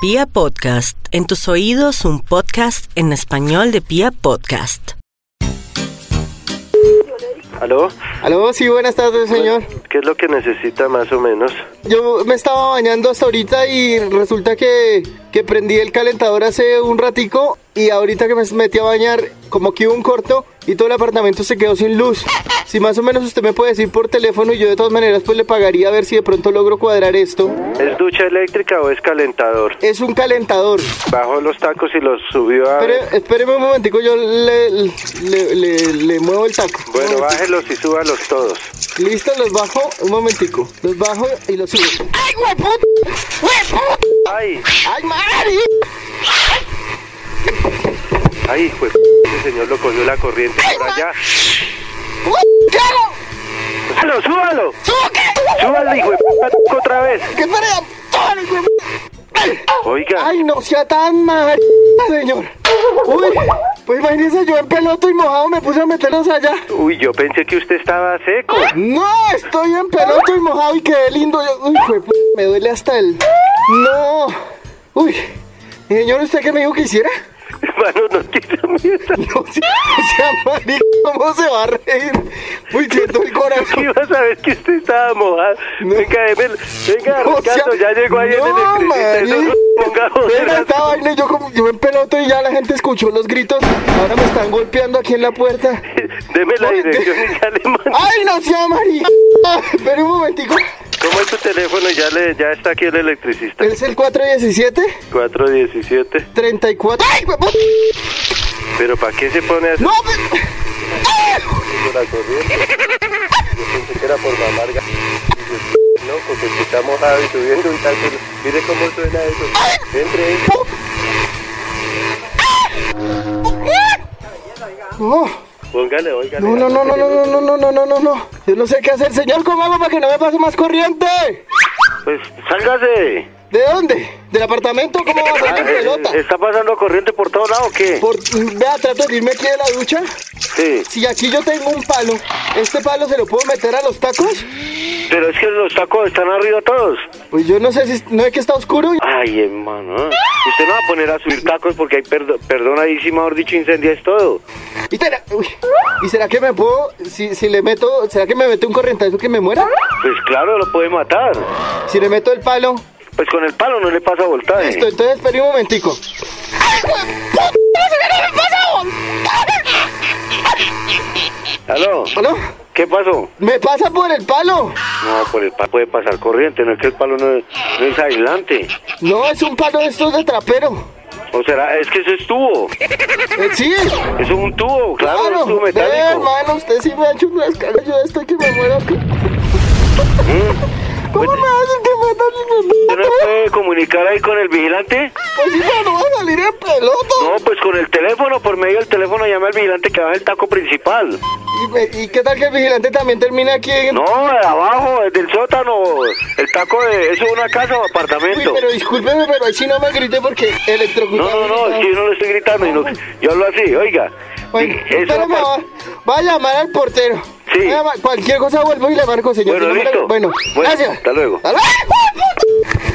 Pia Podcast, en tus oídos un podcast en español de Pia Podcast. ¿Aló? Aló, sí, buenas tardes, señor. ¿Qué es lo que necesita más o menos? Yo me estaba bañando hasta ahorita y resulta que, que prendí el calentador hace un ratico y ahorita que me metí a bañar, como que hubo un corto y todo el apartamento se quedó sin luz. Si más o menos usted me puede decir por teléfono y yo de todas maneras pues le pagaría a ver si de pronto logro cuadrar esto. ¿Es ducha eléctrica o es calentador? Es un calentador. Bajó los tacos y los subió a... Espere- espéreme un momentico, yo le, le, le- le muevo el taco. Bueno, bájelos y súbalos todos. Listo, los bajo, un momentico. Los bajo y los subo. ¡Ay, hueput! ¡Hueput! ¡Ay! ¡Ay, Mari! ¡Ay, pues ese señor lo cogió la corriente por allá! ¿Qué hago? ¡Súbalo, súbalo! ¿Subo qué? ¡Súbalo, hijo de p- otra vez! ¿Qué tarea? ¡Todo el huevo! ¡Ay! Oiga, ¡Ay, no sea tan mal, señor! Uy, pues imagínese yo en peloto y mojado me puse a meterlos allá. uy, yo pensé que usted estaba seco. No, estoy en peloto y mojado y quedé lindo. Yo- Uy, me duele hasta el... No. Uy, señor, ¿usted qué me dijo que hiciera? Hermano, no tira mierda. No, si- o sea, ¿cómo se va a reír? Uy, siento el ¿Qué corazón. iba a saber que usted estaba mojado? No. Venga, démelo. Venga, sea, Ricardo, ya llegó ahí no, el electricista. Se. Venga, esta vaina, yo, como, yo en peloto y ya la gente escuchó los gritos. Ahora me están golpeando aquí en la puerta. Deme la dirección y ya le mando. ¡Ay, no sea María! Espera un momentico. ¿Cómo es tu teléfono? Ya le, ya está aquí el electricista. ¿Es el 417? 417. 34. ¡Ay, huevón! ¿Pero para qué se pone así ¡No! pe- la corriente? Yo pensé que era por la larga. No, porque mojado y subiendo un taco. Mire cómo suena eso. Entre, entre. No, Póngale, óigale. no, no, no, no, no, no, no, no, no, no, no. Yo no sé qué hacer. Señor, ¿cómo hago para que no me pase más corriente? Pues sálgase. ¿De dónde? ¿Del apartamento? ¿Cómo va a Ah, ser eh, pelota? ¿Está pasando corriente por todos lados o qué? Por, vea, trato de irme aquí de la ducha. Sí. Si aquí yo tengo un palo, ¿este palo se lo puedo meter a los tacos? Pero es que los tacos están arriba todos. Pues yo no sé si... ¿No es que está oscuro? Ay, hermano. Usted no va a poner a subir tacos porque hay perdo perdón ahí sí, mejor dicho, incendia es todo. ¿Y, será, uy, ¿y será que me puedo... Si, si le meto... ¿Será que me mete un corrientazo que me muera? Pues claro, lo puede matar. Si le meto el palo... Pues con el palo no le pasa voltaje. Listo, entonces espere un momentico. ¡Ay, hueputa! ¡Se me pasa! ¿Aló? ¿Aló? ¿Qué pasó? ¿Me pasa por el palo? No, por el palo puede pasar corriente, no es que el palo no es, no es aislante. No, es un palo de estos de trapero. O será, es que eso es tubo. Eh, sí, Eso es un tubo, claro, es tubo Ve, metálico. hermano, usted sí me ha hecho un escala. Yo estoy que me muero. ¿Cómo Pues, me hacen que me ¿Usted no comunicar ahí con el vigilante? Pues sí, no va a salir en pelota. No, pues con el teléfono, por medio del teléfono llame al vigilante que baja el taco principal. ¿Y, y qué tal que el vigilante también termina aquí en... No, de abajo, desde el sótano, el taco de... ¿Eso es una casa o Uy, apartamento? pero discúlpeme, pero ahí sí no me grité porque No, electrocutado. no, no, que yo no le estoy gritando, que yo hablo así, oiga. Bueno, Eso apar- va, va a llamar al portero. Sí. Llamar- cualquier cosa vuelvo y le marco, señor. Bueno, no listo. Bueno, Bueno, gracias. hasta luego. ¡Hasta luego!